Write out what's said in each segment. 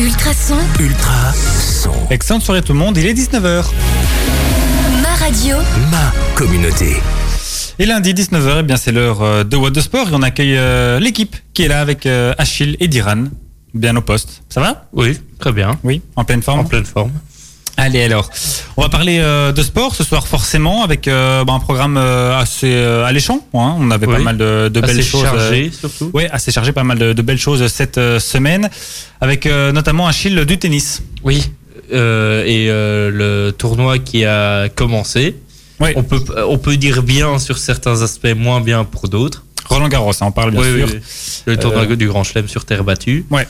Ultrason, Ultra son. Excellente soirée tout le monde, il est 19h. ma radio, Ma communauté. Et lundi 19h, eh bien c'est l'heure euh, de What the Sport et on accueille euh, l'équipe qui est là avec euh, Achille et Diran, bien au poste. Ça va? Oui, très bien. Oui, en pleine forme? En pleine forme. Allez alors, on va parler euh, de sport ce soir forcément avec euh, bah, un programme euh, assez alléchant. hein. On avait pas mal de, de belles Assez choses. chargé, surtout. Oui, assez chargé, pas mal de, de belles choses cette semaine, avec notamment Achille du tennis. Oui. Et le tournoi qui a commencé. Oui. On peut, on peut dire bien sur certains aspects, moins bien pour d'autres. Roland Garros, hein, on parle bien Oui, sûr. Le tournoi du Grand Chelem sur terre battue. Ouais.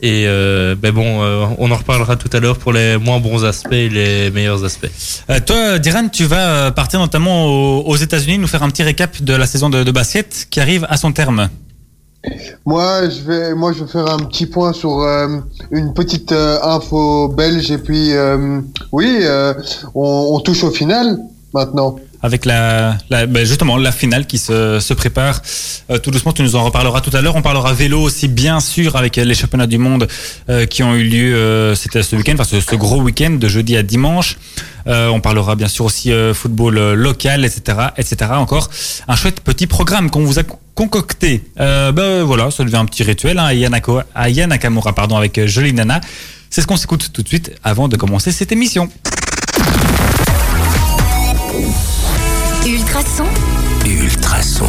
Et euh, ben bon, euh, on en reparlera tout à l'heure pour les moins bons aspects et les meilleurs aspects. Euh, toi, Diran, tu vas euh, partir notamment aux, aux États-Unis nous faire un petit récap de la saison de, de basket qui arrive à son terme. Moi, je vais, moi, je vais faire un petit point sur euh, une petite euh, info belge et puis, euh, oui, euh, on, on touche au final maintenant. Avec la, ben justement la finale qui se, se prépare euh, tout doucement. Tu nous en reparleras tout à l'heure. On parlera vélo aussi bien sûr avec les championnats du monde euh, qui ont eu lieu euh, c'était ce week-end, enfin ce, ce gros week-end de jeudi à dimanche. On parlera bien sûr aussi football local, etc., etc. Encore un chouette petit programme qu'on vous a concocté. Ben voilà, ça devient un petit rituel. Hein, Aya Nakamura, pardon, avec Jolie Nana. C'est ce qu'on s'écoute tout de suite avant de commencer cette émission. Ultrason, Ultra son.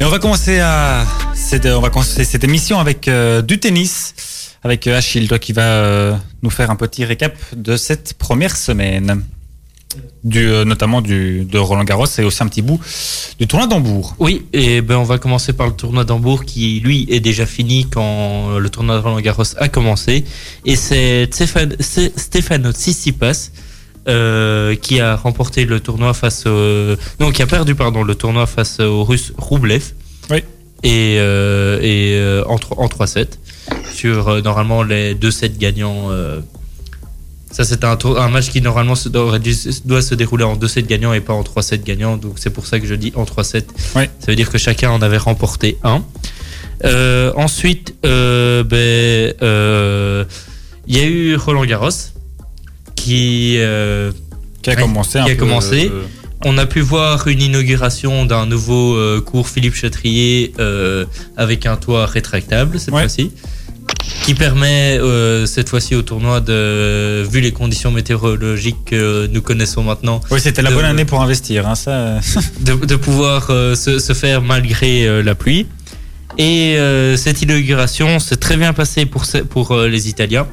Et on va commencer à cette, on va commencer cette émission avec euh, du tennis, avec euh, Achille, toi qui va euh, nous faire un petit récap de cette première semaine, du, euh, notamment du, de Roland Garros et aussi un petit bout du tournoi d'Hambourg. Oui, et ben on va commencer par le tournoi d'Hambourg qui lui est déjà fini quand le tournoi de Roland Garros a commencé. Et c'est Stéphane- c'est Stefano Tsitsipas euh, qui a remporté le tournoi face au... non qui a perdu pardon le tournoi face au Russe Roublev. Oui. Et, euh, et euh, en, en 3-7 sur euh, normalement les deux sets gagnants. ça, c'est un, un match qui normalement se, doit, doit se dérouler en 2 sets gagnants et pas en 3 sets gagnants. Donc, c'est pour ça que je dis en 3 sets. Ouais. Ça veut dire que chacun en avait remporté un. Euh, ensuite, euh, ben, euh, il y a eu Roland Garros qui. euh, Qui a commencé un qui a peu, commencé. euh, on a pu voir une inauguration d'un nouveau euh, cours Philippe Chatrier euh, avec un toit rétractable cette Ouais. fois-ci, qui permet cette fois-ci au tournoi de, vu les conditions météorologiques que nous connaissons maintenant, Oui, c'était la de- bonne année pour investir. Hein, ça, de, de pouvoir se, se faire malgré la pluie. Et cette inauguration s'est très bien passée pour, pour les Italiens,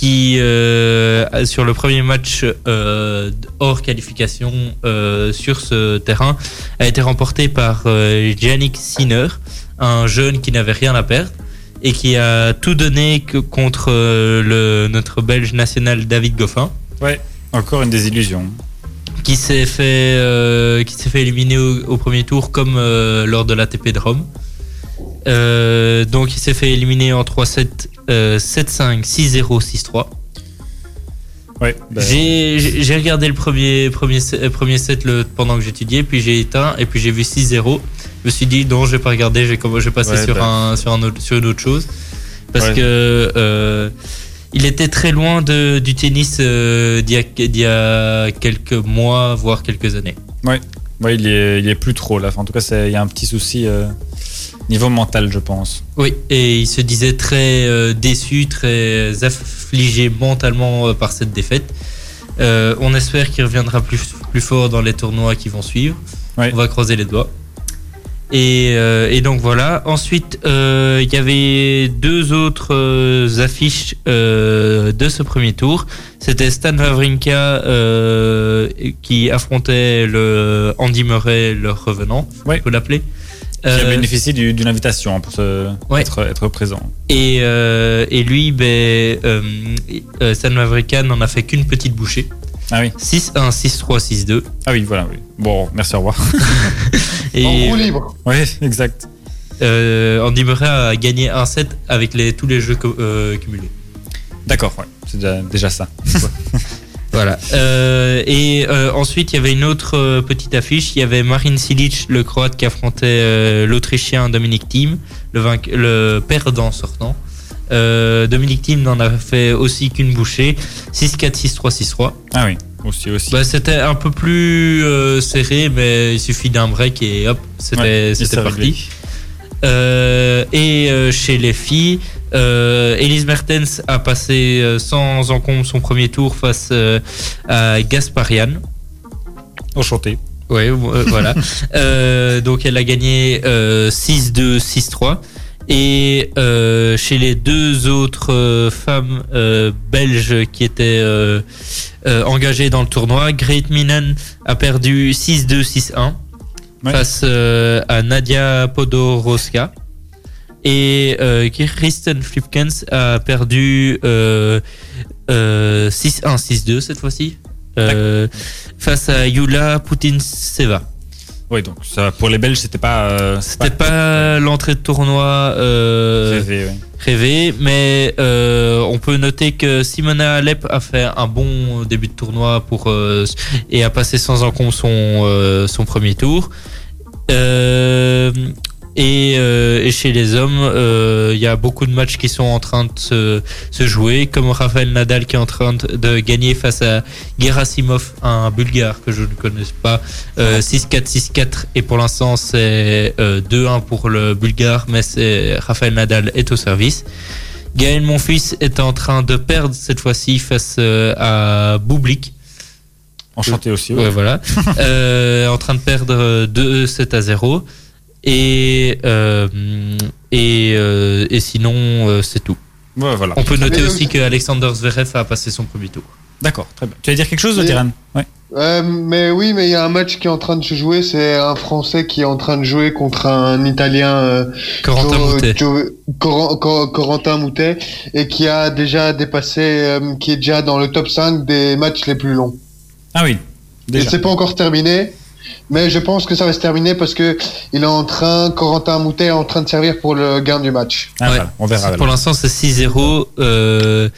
qui, euh, sur le premier match euh, hors qualification euh, sur ce terrain, a été remporté par Yannick Sinner, un jeune qui n'avait rien à perdre et qui a tout donné que contre le, notre Belge national David Goffin encore une désillusion. qui s'est fait qui s'est fait éliminer au, au premier tour comme lors de l'ATP de Rome. Donc il s'est fait éliminer en 3-7 euh, 7-5 6-0 6-3. Ouais, bah, J'ai regardé le premier premier set, euh, premier set le, pendant que j'étudiais puis j'ai éteint et puis j'ai vu 6-0. Je me suis dit non, je vais pas regarder, je vais passer Ouais, sur bah. un sur un autre, sur une autre chose parce Ouais. que euh, il était très loin de, du tennis euh, d'il y, y a quelques mois, voire quelques années. ouais, il, est, il est plus trop là. Enfin, en tout cas, il y a un petit souci euh, niveau mental, je pense. Oui, et il se disait très euh, déçu, très affligé mentalement euh, par cette défaite. Euh, on espère qu'il reviendra plus, plus fort dans les tournois qui vont suivre. Ouais. On va croiser les doigts. Et, euh, et donc voilà. Ensuite, euh, il y avait deux autres euh, affiches euh, de ce premier tour. C'était Stan Wawrinka euh, qui affrontait le Andy Murray, le revenant, Ouais. on peut l'appeler. Qui a Euh, bénéficié du- d'une invitation pour se, Ouais. être, être présent. Et, euh, et lui, ben, euh, Stan Wawrinka n'en a fait qu'une petite bouchée. Ah oui, 6-1, 6-3, 6-2. ah oui, voilà. Oui. Bon, merci, au revoir. En Et roue libre. oui, exact. euh, Andy Murray a gagné un set avec les, tous les jeux euh, cumulés. D'accord, ouais, c'est déjà, déjà ça. Voilà. Euh, et euh, ensuite, il y avait une autre euh, petite affiche. Il y avait Marin Silic, le Croate, qui affrontait euh, l'Autrichien Dominic Thiem, le, le perdant sortant. Euh, Dominique Thiem n'en a fait aussi qu'une bouchée. 6-4, 6-3, 6-3. Ah oui, aussi, aussi. Bah, c'était un peu plus euh, serré, mais il suffit d'un break et hop, c'était Ouais, parti. Euh, et euh, chez les filles, euh, Elise Mertens a passé euh, sans encombre son premier tour face euh, à Gasparian. Enchanté. Oui, voilà. Euh, donc elle a gagné euh, 6-2, 6-3. Et euh, chez les deux autres euh, femmes euh, belges qui étaient euh, euh, engagées dans le tournoi, Great Minen a perdu 6-2, 6-1 Ouais. face euh, à Nadia Podoroska. Et euh, Kristen Flipkens a perdu euh, euh, 6-1, 6-2 cette fois-ci. Euh, face à Yula Putinseva. Oui, donc ça, pour les Belges, c'était pas. euh, C'était pas l'entrée de tournoi euh, rêvé, ouais. rêvée, mais euh, on peut noter que Simona Alep a fait un bon début de tournoi pour euh, et a passé sans encombre son euh, son premier tour. Euh, et, euh, et chez les hommes, euh, il y a beaucoup de matchs qui sont en train de se, se jouer, comme Rafael Nadal qui est en train de, gagner face à Gerasimov, un Bulgare que je ne connais pas, euh, 6-4, 6-4, et pour l'instant c'est euh, 2-1 pour le Bulgare, mais c'est Rafael Nadal est au service. Gaël Monfils est en train de perdre cette fois-ci face euh, à Bublik. Enchanté aussi. Ouais, voilà. euh, en train de perdre 2-7 à 0. Et, euh, et, euh, et sinon, euh, c'est tout. Ouais, voilà. On peut noter aussi que Alexander Zverev a passé son premier tour. D'accord, très bien. Tu vas dire quelque chose, Tiran Ouais. Euh, mais oui, mais il y a un match qui est en train de se jouer. C'est un Français qui est en train de jouer contre un Italien, euh, Corentin Jo- Moutet. Jo- Coran- Cor- Corentin Moutet, et qui a déjà dépassé, euh, qui est déjà dans le top 5 des matchs les plus longs. Ah oui, Et déjà. c'est pas encore terminé, mais je pense que ça va se terminer parce que il est en train, Corentin Moutet est en train de servir pour le gain du match. Ah, Ouais. voilà, on verra. Pour l'instant, c'est 6-0, euh,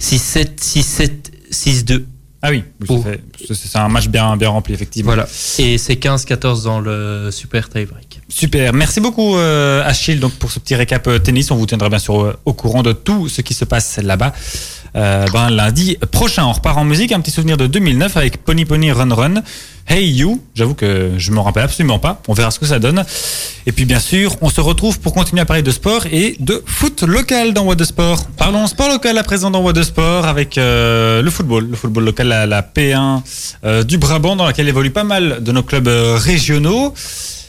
6-7, 6-7, 6-2. Ah oui, Oh. c'est un match bien, bien rempli, effectivement. Voilà. Et c'est 15-14 dans le super tie-break. Super. Merci beaucoup, euh, Achille, donc, pour ce petit récap euh, tennis. On vous tiendra bien sûr euh, au courant de tout ce qui se passe là-bas. Euh, ben, lundi prochain, on repart en musique. Un petit souvenir de 2009 avec Pony Pony Run Run. Hey You. J'avoue que je me rappelle absolument pas. On verra ce que ça donne. Et puis, bien sûr, on se retrouve pour continuer à parler de sport et de foot local dans What de Sport. Parlons sport local à présent dans What de Sport avec euh, le football. Le football local, la, la P1 euh, du Brabant, dans laquelle évoluent pas mal de nos clubs régionaux.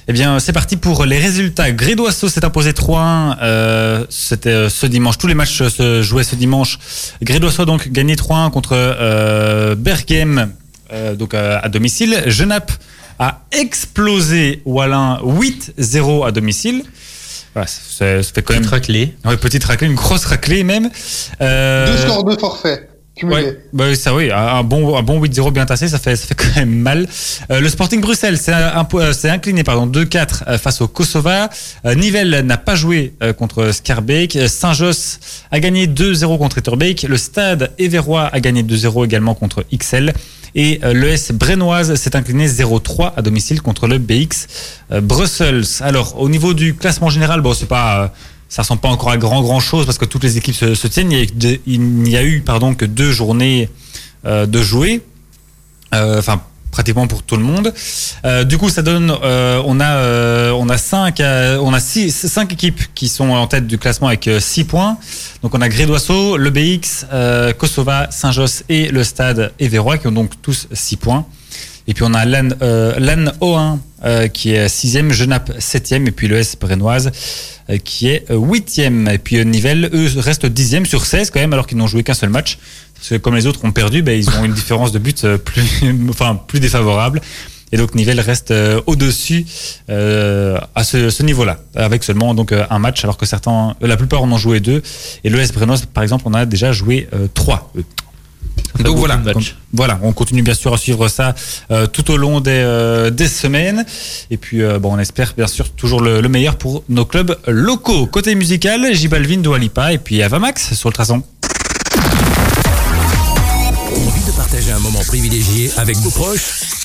Eh bien, c'est parti pour les résultats. Grédoisseau s'est imposé 3-1. Euh, C'était euh, ce dimanche. Tous les matchs euh, se jouaient ce dimanche. Grédoisseau a donc gagné 3-1 contre euh, Berghem, euh, donc euh, à domicile. Genappe a explosé Wallin 8-0 à domicile. Voilà, ça, ça fait quand même Petite raclée. ouais, petite raclée, une grosse raclée même. Euh, Deux scores de forfait. Ouais, bah, ça oui, un bon, un bon 8-0 bien tassé, ça fait, ça fait quand même mal. Euh, le Sporting Bruxelles s'est euh, s'est incliné pardon 2-4 euh, face au Kosova. Euh, Nivelles n'a pas joué euh, contre Scarbeck. Euh, Saint-Josse a gagné 2-0 contre Etterbeek. Le Stade Éverrois a gagné 2-0 également contre XL. Et euh, l'ES Brennoise s'est incliné 0-3 à domicile contre le BX euh, Brussels. Alors, au niveau du classement général, bon, c'est pas, euh, ça ressemble pas encore à grand grand chose parce que toutes les équipes se, tiennent. Il n'y a eu, pardon, que deux journées euh, de jouer. Euh, Enfin, pratiquement pour tout le monde. Euh, du coup, ça donne, on a, on a cinq, on a six, cinq équipes qui sont en tête du classement avec six points. Donc, on a Grédoisseau, le BX, Kosova, Saint-Josse et le Stade Éverrois qui ont donc tous six points. Et puis on a l'AN euh, l'AN O1 euh, qui est sixième, Genappe septième, et puis le S Brennoise euh, qui est euh, huitième. Et puis euh, Nivelles, eux, restent dixième sur 16 quand même, alors qu'ils n'ont joué qu'un seul match. Parce que comme les autres ont perdu, ben, ils ont une différence de but euh, plus, enfin, plus défavorable. Et donc Nivelles reste euh, au-dessus euh, à ce, ce niveau-là, avec seulement donc euh, un match, alors que certains, euh, la plupart en ont joué deux. Et le S Brennoise, par exemple, on a déjà joué euh, trois. Donc voilà, donc, voilà, on continue bien sûr à suivre ça euh, tout au long des, euh, des semaines. Et puis, euh, bon, on espère bien sûr toujours le, le meilleur pour nos clubs locaux. Côté musical, J Balvin, Dua Lipa et puis Avamax sur le traçon. Envie de partager un moment privilégié avec vos proches?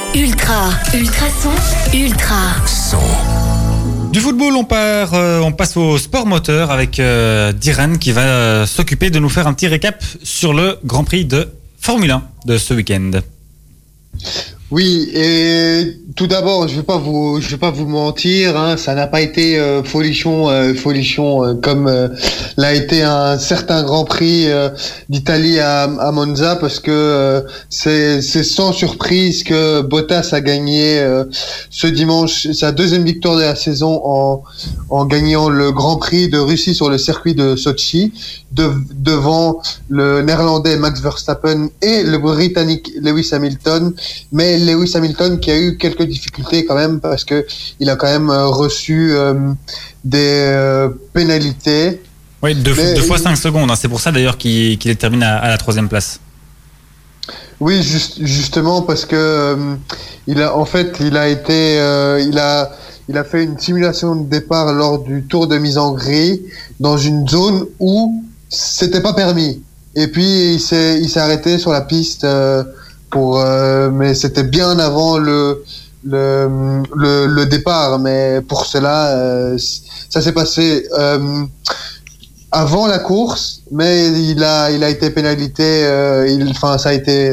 Ultra, ultrason, ultra. Son. Du football, on part, euh, on passe au sport moteur avec euh, Diran qui va euh, s'occuper de nous faire un petit récap sur le Grand Prix de Formule 1 de ce week-end. Oui, et tout d'abord, je vais vais pas vous mentir, hein, ça n'a pas été euh, folichon, euh, folichon euh, comme euh, l'a été un certain Grand Prix euh, d'Italie à, à Monza, parce que euh, c'est sans surprise que Bottas a gagné ce dimanche sa deuxième victoire de la saison en en gagnant le Grand Prix de Russie sur le circuit de Sochi, de- devant le Néerlandais Max Verstappen et le Britannique Lewis Hamilton, mais Lewis Hamilton qui a eu quelques difficultés quand même parce que il a quand même euh, reçu euh, des euh, pénalités. Oui, deux, Mais- deux fois 5 secondes. hein. C'est pour ça d'ailleurs qu'il qu'il termine à, à la troisième place. Oui, juste, justement parce que euh, il a en fait il a été euh, il a il a fait une simulation de départ lors du tour de mise en grille dans une zone où c'était pas permis. Et puis il s'est il s'est arrêté sur la piste euh, pour euh, mais c'était bien avant le le, le le départ mais pour cela euh, ça s'est passé euh, avant la course, mais il a, il a été pénalité. il, enfin, ça a été,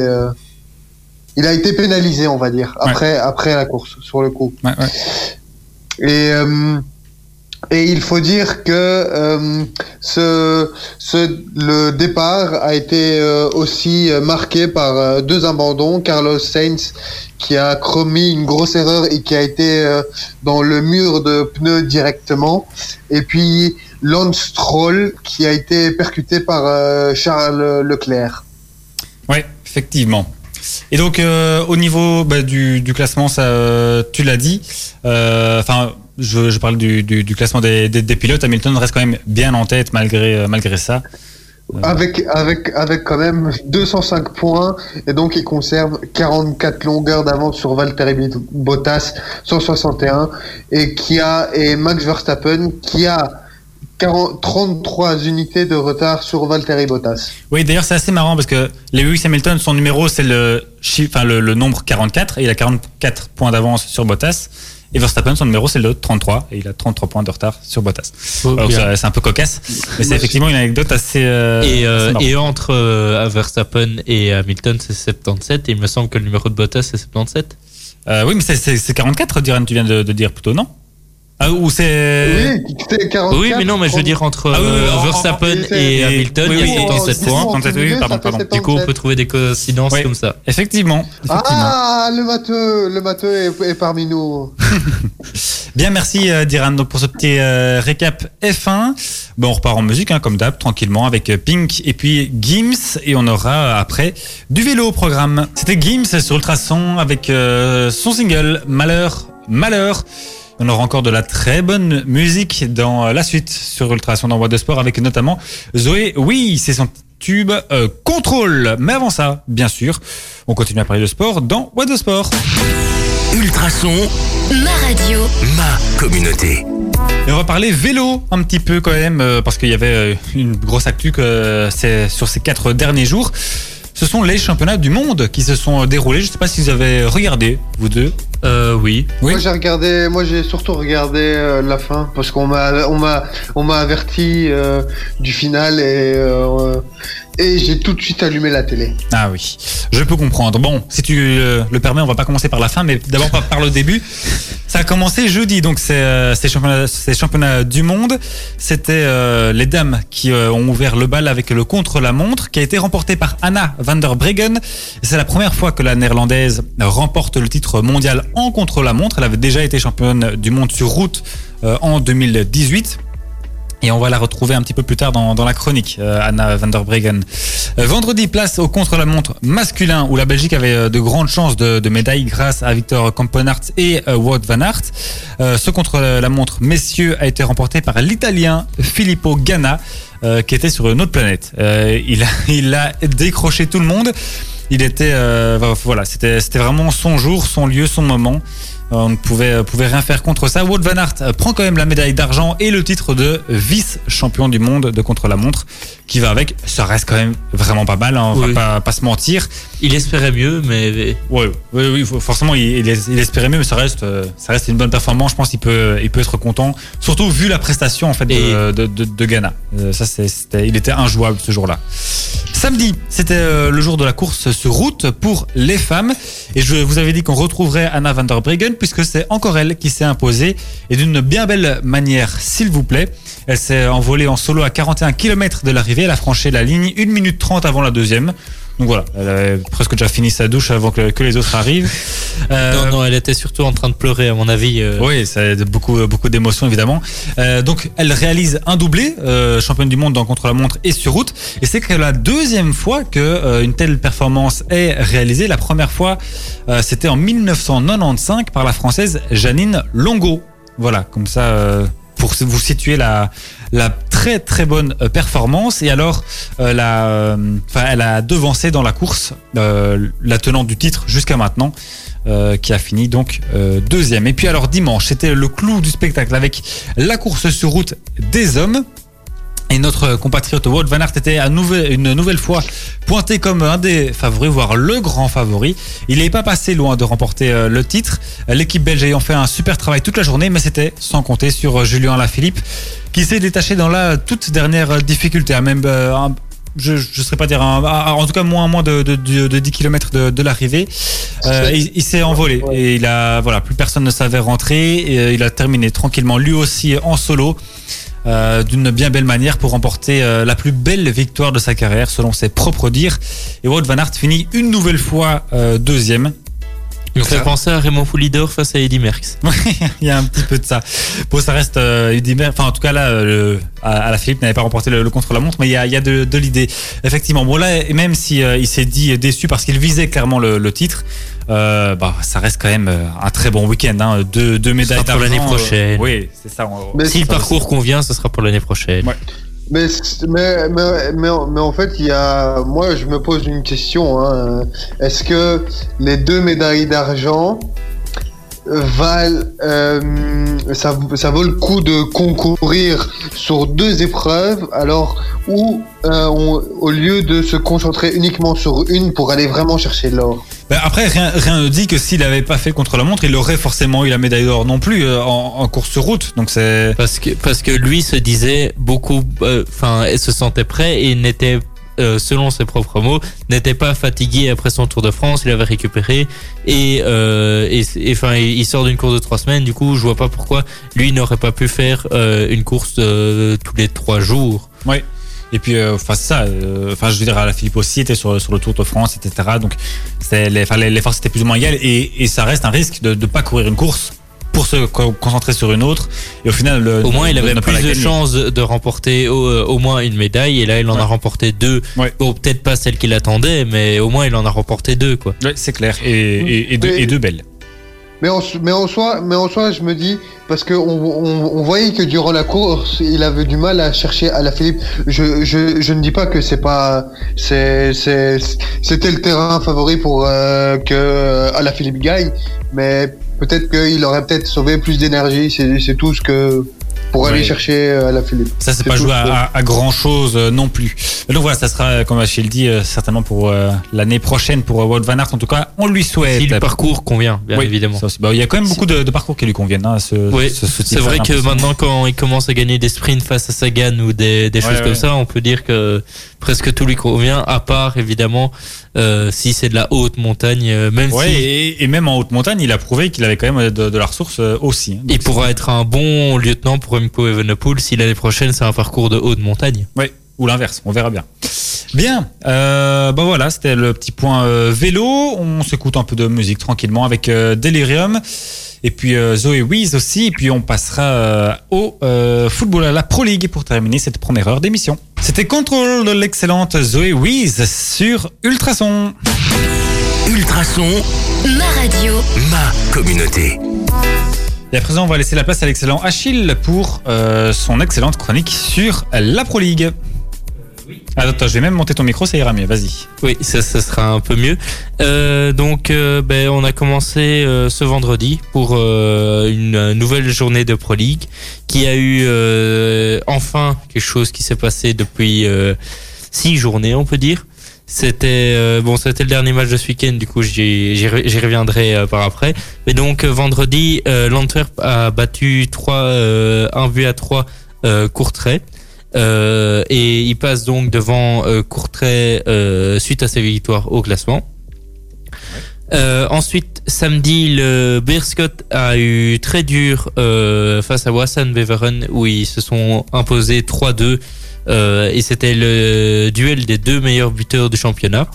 il a été pénalisé, on va dire, après, après la course, sur le coup. Ouais, ouais. Et, et il faut dire que euh, ce, ce, le départ a été euh, aussi euh, marqué par euh, deux abandons. Carlos Sainz qui a commis une grosse erreur et qui a été euh, dans le mur de pneus directement. Et puis Lance Stroll qui a été percuté par Charles Leclerc. Oui, effectivement. Et donc au niveau bah, du, du classement, ça, tu l'as dit. Enfin, je, je parle du, du, du classement des, des, des pilotes. Hamilton reste quand même bien en tête malgré euh, malgré ça. Avec, avec, avec quand même 205 points et donc il conserve 44 longueurs d'avance sur Valtteri Bottas 161 et qui a et Max Verstappen qui a 40, 33 unités de retard sur Valtteri Bottas. Oui, d'ailleurs c'est assez marrant parce que Lewis Hamilton, son numéro c'est le chiffre, enfin le, le nombre 44 et il a 44 points d'avance sur Bottas. Et Verstappen, son numéro c'est le 33 et il a 33 points de retard sur Bottas. Oh, c'est un peu cocasse, mais c'est effectivement une anecdote assez. euh, Et, euh, assez et entre euh, Verstappen et Hamilton, c'est 77. Et il me semble que le numéro de Bottas, c'est 77. Euh, oui, mais c'est 44, Diran, tu viens de, de dire plutôt, non? Ah, Ou c'est. Oui, c'était 44. Oui, mais non, mais je veux dire entre Ah oui, oui, euh, en- en- Verstappen et et- Hamilton, oui, il y a en- 77 en- points. en- 77, oui, pardon, pardon. Du coup, on 77. peut trouver des coïncidences Oui. comme ça. Effectivement. effectivement. Ah, le matheux, le matheux est, est parmi nous. Bien, merci euh, Diran donc pour ce petit euh, récap F1. Bon, on repart en musique, hein, comme d'hab, tranquillement, avec euh, Pink et puis Gims. Et on aura après du vélo au programme. C'était Gims sur Ultrason avec euh, son single Malheur, Malheur. On aura encore de la très bonne musique dans euh, la suite sur Ultrason dans Boîte de Sport avec notamment Zoé. Oui, c'est son tube euh, Contrôle. Mais avant ça, bien sûr, on continue à parler de sport dans Boîte de Sport. Ultrason, Ma radio. ma communauté. Et on va parler vélo un petit peu quand même, euh, parce qu'il y avait euh, une grosse actu que euh, sur ces quatre derniers jours. Ce sont les championnats du monde qui se sont déroulés. Je ne sais pas si vous avez regardé, vous deux. Euh, oui. Oui. Moi j'ai regardé, moi j'ai surtout regardé euh, la fin parce qu'on m'a, on m'a, on m'a averti euh, du final et euh, et j'ai tout de suite allumé la télé. Ah oui, je peux comprendre. Bon, si tu le permets, on va pas commencer par la fin, mais d'abord par, par le début. Ça a commencé jeudi, donc c'est euh, ces championnats, du monde. C'était euh, les dames qui euh, ont ouvert le bal avec le contre-la-montre, qui a été remporté par Anna van der Breggen. C'est la première fois que la néerlandaise remporte le titre mondial en contre-la-montre. Elle avait déjà été championne du monde sur route en 2018. Et on va la retrouver un petit peu plus tard dans, dans la chronique, euh, Anna van der Breggen. Euh, vendredi, place au contre-la-montre masculin, où la Belgique avait euh, de grandes chances de, de médailles grâce à Victor Kampenart et euh, Wout van Aert. Euh, ce contre-la-montre messieurs a été remporté par l'Italien Filippo Ganna, qui était sur une autre planète. Il, a, il a décroché tout le monde. Il était, voilà, c'était vraiment son jour, son lieu, son moment. Euh, On ne pouvait, euh, pouvait rien faire contre ça. Wout van Aert euh, prend quand même la médaille d'argent et le titre de vice-champion du monde de contre-la-montre qui va avec. Ça reste quand même vraiment pas mal, hein, on Oui. va pas, pas se mentir. Il espérait mieux, mais oui, oui, faut- forcément, il, il es- il espérait mieux, mais ça reste, ça reste une bonne performance. Je pense qu'il peut, il peut être content, surtout vu la prestation en fait de, de, de, de Ghana. Ça, c'était, il était injouable ce jour-là. Samedi, c'était le jour de la course sur route pour les femmes, et je vous avais dit qu'on retrouverait Anna van der Breggen puisque c'est encore elle qui s'est imposée et d'une bien belle manière, s'il vous plaît. Elle s'est envolée en solo à 41 km de l'arrivée. Elle a franchi la ligne 1 minute 30 avant la deuxième. Donc voilà, elle avait presque déjà fini sa douche avant que, que les autres arrivent. Euh, non, non, elle était surtout en train de pleurer, à mon avis. euh. oui, ça a beaucoup, beaucoup d'émotions évidemment. Euh, donc, elle réalise un doublé, championne du monde dans contre-la-montre et sur route. Et c'est que la deuxième fois que une telle performance est réalisée. La première fois, c'était en 1995 par la française Janine Longo. Voilà, comme ça, pour vous situer la, la très très bonne euh, performance. Et alors, euh, la, euh, enfin, elle a devancé dans la course la tenante du titre jusqu'à maintenant. qui a fini donc deuxième. Et puis alors dimanche, c'était le clou du spectacle avec la course sur route des hommes. Et notre compatriote Wout van Aert était à nouvel- une nouvelle fois pointé comme un des favoris, voire le grand favori. Il n'est pas passé loin de remporter euh, le titre. L'équipe belge ayant fait un super travail toute la journée, mais c'était sans compter sur euh, Julien Lafilippe, qui s'est détaché dans la toute dernière euh, difficulté, à même euh, un- je ne serais pas dire un- en tout cas moins moins de, de, de, de 10 km de, de l'arrivée. Euh, il il s'est envolé et il a voilà plus personne ne savait rentrer et il a terminé tranquillement lui aussi en solo euh, d'une bien belle manière pour remporter euh, la plus belle victoire de sa carrière selon ses propres dires. Et Wout van Aert finit une nouvelle fois euh, deuxième. Il fait penser à Raymond Poulidor face à Eddy Merckx. Il y a un petit peu de ça. Bon, ça reste euh, Eddy Mer- enfin en tout cas là, euh, à, à la Philippe n'avait pas remporté le, le contre-la-montre, mais il y a, il y a de, de l'idée. Effectivement, bon là, même si euh, il s'est dit déçu parce qu'il visait clairement le, le titre, euh, bah ça reste quand même euh, un très bon week-end. Hein, deux, deux médailles pour l'année prochaine. euh, oui, c'est ça. on- Mais Si le parcours convient, ce sera pour l'année prochaine. Ouais. Mais, mais, mais, mais, mais en fait, il y a, moi, je me pose une question. Hein. Est-ce que les deux médailles d'argent valent, euh, ça, ça vaut le coup de concourir sur deux épreuves, alors où, euh, on- au lieu de se concentrer uniquement sur une pour aller vraiment chercher l'or? Ben, après, rien, rien ne dit que s'il n'avait pas fait contre la montre, il aurait forcément eu la médaille d'or non plus euh, en, en course sur route. Donc c'est Parce que, parce que lui se disait beaucoup, euh, enfin, il se sentait prêt et n'était, euh, selon ses propres mots, n'était pas fatigué après son Tour de France. Il avait récupéré et, euh, et, et, enfin, il sort d'une course de trois semaines. Du coup, je vois pas pourquoi lui n'aurait pas pu faire euh, une course euh, tous les trois jours. Ouais. Et puis, euh, enfin, c'est ça. euh, Enfin, je veux dire, la Philippe aussi était sur, sur le Tour de France, etc. Donc, c'est les, enfin, les, les forces étaient plus ou moins égales. Et, et ça reste un risque de ne pas courir une course pour se co- concentrer sur une autre. Et au final, le, Au moins, il avait plus de chances de remporter au, euh, au moins une médaille. Et là, il en Ouais. a remporté deux. Ouais. Bon, peut-être pas celle qu'il attendait, mais au moins, il en a remporté deux, quoi. Ouais, c'est clair. Et, et, et, deux, Mais- et deux belles. Mais en, mais en soi, mais en soi, je me dis parce que on, on, on voyait que durant la course, il avait du mal à chercher à la Philippe. Je, je, je ne dis pas que c'est pas, c'est, c'était le terrain favori pour euh, que à la Philippe gagne, mais peut-être qu'il aurait peut-être sauvé plus d'énergie. C'est tout ce que pour aller chercher à la Philippe. Ça, c'est C'est pas joué à, à, grand chose non plus. Mais donc voilà, ça sera, euh, comme Achille dit, euh, certainement pour euh, l'année prochaine pour euh, Wout Van Aert. En tout cas, on lui souhaite. Si le parcours convient, bien Oui, évidemment. Bah, il y a quand même beaucoup de, de parcours qui lui conviennent. Hein, ce, Oui, ce- c'est vrai que maintenant, quand il commence à gagner des sprints face à Sagan ou des, des Ouais, choses ouais. comme ça, on peut dire que presque tout lui convient, à part évidemment euh, si c'est de la haute montagne, euh, même Ouais, si et, et même en haute montagne, il a prouvé qu'il avait quand même de, de la ressource euh, aussi. hein. Il pourra être un bon lieutenant pour Remco Evenepoel si l'année prochaine c'est un parcours de haute montagne. Ouais, ou l'inverse, on verra bien. Bien, euh, bah voilà, c'était le petit point vélo. On s'écoute un peu de musique tranquillement avec Delirium. Et puis euh, Zoé Wies aussi. Et puis on passera euh, au euh, football à la Pro League pour terminer cette première heure d'émission. C'était contrôle de l'excellente Zoé Wies sur Ultrason. Ultrason, Ma radio. ma communauté. Et à présent, on va laisser la place à l'excellent Achille pour euh, son excellente chronique sur la Pro League. Attends, attends, je vais même monter ton micro, ça ira mieux. Vas-y. Oui, ça, ça sera un peu mieux. Euh, donc, euh, ben, on a commencé euh, ce vendredi pour euh, une nouvelle journée de Pro League qui a eu euh, enfin quelque chose qui s'est passé depuis euh, six journées, on peut dire. C'était euh, bon, c'était le dernier match de ce week-end, du coup j'y j'y re- j'y reviendrai euh, par après. Mais donc vendredi, euh, l'Antwerp a battu 3 euh, un but à 3 euh, Courtrai. Euh, et il passe donc devant euh, Courtrai euh, suite à ses victoires au classement. Euh, ensuite, samedi, le Beerscott a eu très dur face à Wassan Beveren où ils se sont imposés 3-2 euh, et c'était le duel des deux meilleurs buteurs du championnat.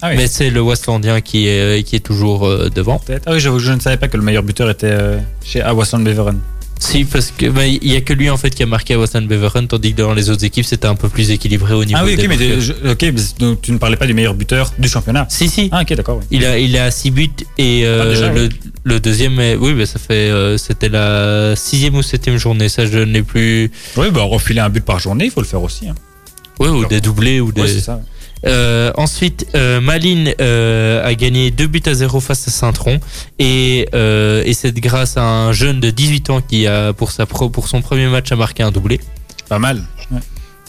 Ah oui. Mais c'est le Westlandien qui est, qui est toujours devant. Ah oui, j'avoue, je ne savais pas que le meilleur buteur était chez Awasson Beveren. Si, parce que bah, il y a que lui en fait qui a marqué à Wassan Beveren, tandis que dans les autres équipes c'était un peu plus équilibré au niveau Ah oui, ok, des mais je- ok, mais donc tu ne parlais pas du meilleur buteur du championnat. Si, si. Ah ok, d'accord. oui. Il a, il a 6 buts et euh, Ah, déjà, le, oui. le deuxième, est- oui, bah, ça fait, euh, c'était la sixième ou septième journée. Ça, je n'ai plus. Oui, bah refiler un but par journée, il faut le faire aussi. Hein. Ouais, ou des doublés ou des. Ouais, ça. Euh, ensuite, euh, Malines euh, a gagné 2 buts à 0 face à Saint-Tron et, euh, et c'est grâce à un jeune de 18 ans qui a pour sa pro, pour son premier match a marqué un doublé. Pas mal. Ouais.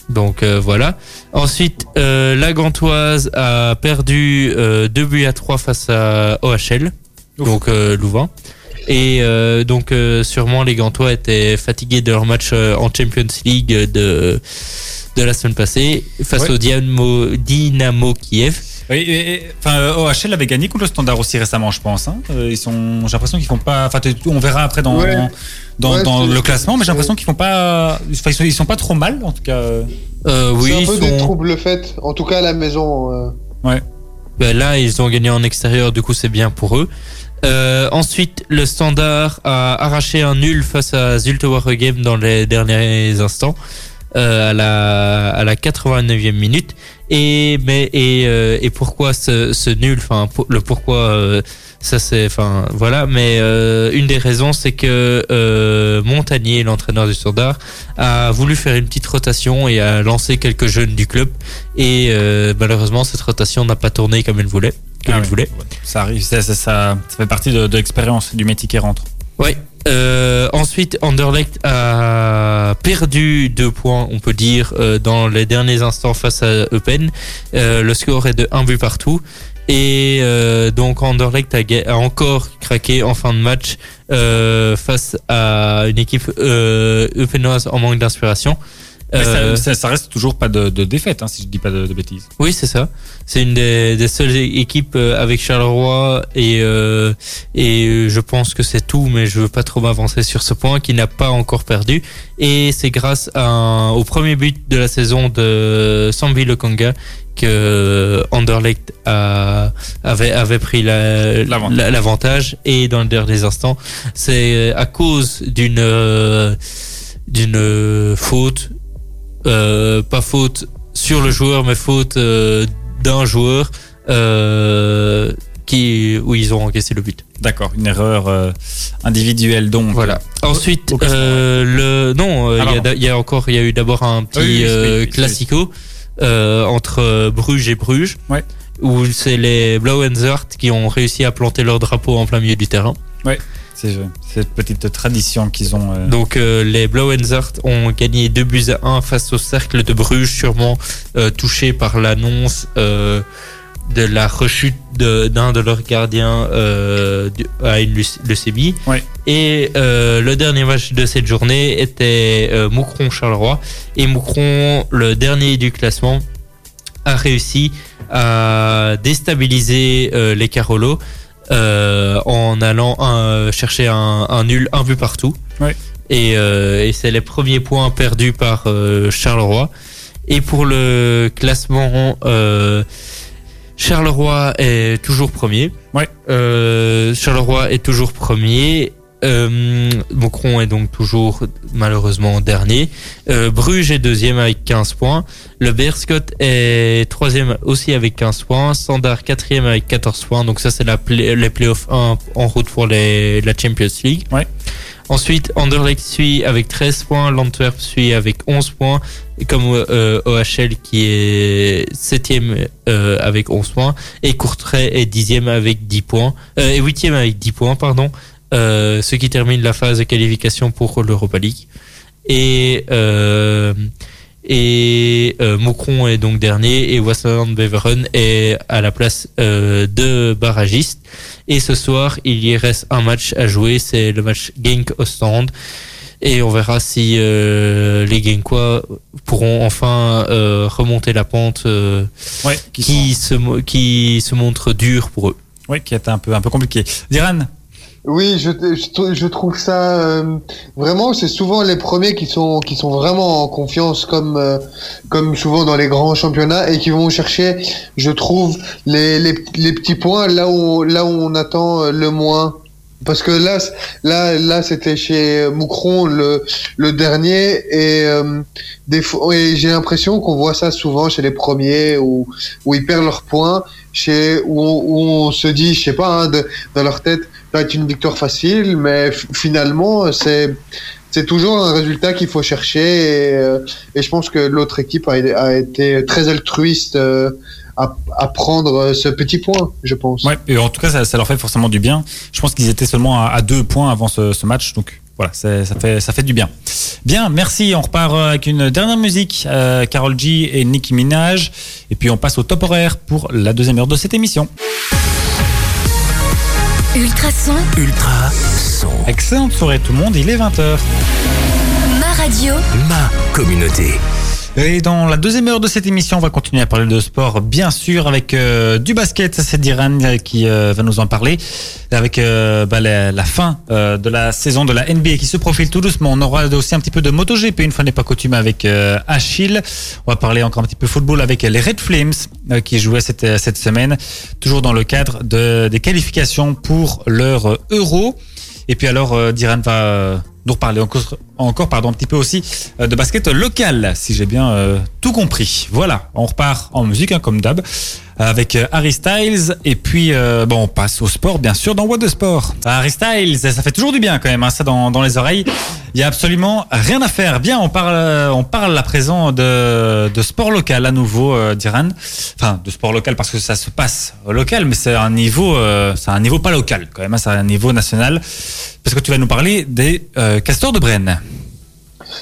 Donc euh, voilà. Ensuite, euh, la Gantoise a perdu euh, 2 buts à 3 face à OHL, Ouf. donc euh, Louvain. Et euh, donc euh, sûrement les Gantois étaient fatigués de leur match euh, en Champions League de de la semaine passée face Ouais. au Dynamo, Dynamo Kiev. Oui, et- et- enfin, OHL avait gagné contre le Standard aussi récemment, je pense. hein. Ils sont, j'ai l'impression qu'ils font pas. Enfin, on verra après dans Ouais. dans, Ouais, le classement, mais j'ai l'impression qu'ils font pas. Enfin, ils sont, ils sont pas trop mal, en tout cas. euh. Oui, c'est un ils peu sont- des troubles faits, en tout cas à la maison. euh. Ben là, ils ont gagné en extérieur, du coup, c'est bien pour eux. Euh, ensuite, le Standard a arraché un nul face à Zulte Waregem dans les derniers instants, euh, à la à la 89e minute. Et mais et euh, et pourquoi ce, ce nul? Enfin, le pourquoi euh, ça c'est enfin voilà. Mais euh, une des raisons, c'est que euh, Montagnier, l'entraîneur du Standard, a voulu faire une petite rotation et a lancé quelques jeunes du club. Et euh, malheureusement, cette rotation n'a pas tourné comme il voulait. Ah ouais. voulait. Ça arrive, ça, ça, ça, ça fait partie de, de l'expérience du métier qui rentre. Ouais. Euh, ensuite, Anderlecht a perdu deux points, on peut dire, euh, dans les derniers instants face à Eupen. Euh, le score est de un but partout. Et donc Anderlecht a, a encore craqué en fin de match face à une équipe eupenoise en manque d'inspiration. Mais ça- Euh, ça, ça reste toujours pas de, de défaite, hein, si je dis pas de, de bêtises. Oui, c'est ça. C'est une des, des seules équipes euh, avec Charleroi et euh, et euh, je pense que c'est tout, mais je veux pas trop m'avancer sur ce point qui n'a pas encore perdu. Et c'est grâce à un- au premier but de la saison de Sambi Lokanga que Anderlecht a, avait avait pris la- L'avantage. la- l'avantage et dans les derniers instants, c'est à cause d'une euh, d'une faute pas faute sur le joueur, mais faute euh, d'un joueur euh, qui où ils ont encaissé le but. D'accord, une erreur euh, individuelle donc. Voilà. Ensuite, euh, le non, euh, il Ah, y, il y a encore, il y a eu d'abord un petit Oui, euh, oui, classico euh, entre euh, Bruges et Bruges, Ouais. où c'est les Blauenzart qui ont réussi à planter leur drapeau en plein milieu du terrain. C'est cette petite tradition qu'ils ont. euh, Donc euh, les Blauenzart ont gagné 2 buts à 1 face au cercle de Bruges, sûrement euh, touché par l'annonce de la rechute d'un de, leurs gardiens du- à une leuc- leucémie. Ouais. Et le dernier match de cette journée était Moucron-Charleroi. Et Moucron, le dernier du classement, a réussi à déstabiliser les Carolos en allant euh, chercher un, un nul, un but partout. Ouais. Et, euh, et c'est les premiers points perdus par euh, Charleroi. Et pour le classement, euh, Charleroi est toujours premier. Ouais. Euh, Charleroi est toujours premier. Euh, Moucron est donc toujours malheureusement dernier. Euh, Bruges est deuxième avec 15 points. Le Berscott est troisième aussi avec 15 points. Standard quatrième avec 14 points. Donc ça c'est la play- les playoffs 1 en route pour les, la Champions League. Ouais. Ensuite, Anderlecht suit avec 13 points, l'Antwerp suit avec 11 points, comme euh, OHL qui est 7ème euh, avec 11 points, et Courtrai est 10ème avec 10 points, euh, et 8ème avec 10 points, pardon, euh, ce qui termine la phase de qualification pour l'Europa League. Et, euh, et euh, Moucron est donc dernier, et Wasserland Beveren est à la place euh, de barragiste. Et ce soir, il y reste un match à jouer, c'est le match Genk Ostend. Et on verra si les Genkois pourront enfin remonter la pente Ouais, qui, qui, sont- se, qui se montre dure pour eux. ouais, qui est un peu, un peu compliqué. Diran, Oui, je, je, je trouve ça euh, vraiment. C'est souvent les premiers qui sont qui sont vraiment en confiance, comme euh, comme souvent dans les grands championnats, et qui vont chercher, je trouve, les, les, les petits points là où là où on attend euh, le moins. Parce que là, là, là, c'était chez Moucron le, le dernier et euh, des et j'ai l'impression qu'on voit ça souvent chez les premiers où, où ils perdent leurs points, chez où, où on se dit, je sais pas, hein, de, dans leur tête, va être une victoire facile, mais finalement, c'est c'est toujours un résultat qu'il faut chercher et, euh, je pense que l'autre équipe a, été très altruiste euh, à, prendre ce petit point, je pense. ouais, et en tout cas, ça, leur fait forcément du bien. Je pense qu'ils étaient seulement à, deux points avant ce, match, donc voilà, ça fait, ça fait du bien. Bien, merci. On repart euh, avec une dernière musique, euh, Carol G et Nicki Minaj, et puis on passe au top horaire pour la deuxième heure de cette émission. Ultrason, Ultra son. Excellente soirée tout le monde, il est 20h. ma radio, Ma communauté. Et dans la deuxième heure de cette émission, on va continuer à parler de sport, bien sûr, avec euh, du basket. C'est Diran euh, qui euh, va nous en parler. Avec bah, la, fin de la saison de la NBA qui se profile tout doucement. On aura aussi un petit peu de MotoGP, une fois n'est pas coutume, avec Achille. On va parler encore un petit peu football avec les Red Flames qui jouaient cette, semaine, toujours dans le cadre de, des qualifications pour leur Euro. Et puis alors, Diran va nous reparler encore, encore pardon, un petit peu aussi euh, de basket local, si j'ai bien euh, tout compris. Voilà, on repart en musique, hein, comme d'hab, avec euh, Harry Styles. Et puis, euh, bon, on passe au sport, bien sûr, dans What the Sport. Harry Styles, ça fait toujours du bien quand même, hein, ça dans, dans les oreilles. Il y a absolument rien à faire. Bien, on parle, euh, on parle à présent de, de sport local à nouveau, euh, Diran. Enfin, de sport local parce que ça se passe au local, mais c'est un niveau, euh, c'est un niveau pas local quand même, hein, c'est un niveau national. Parce que tu vas nous parler des castors de Brenne.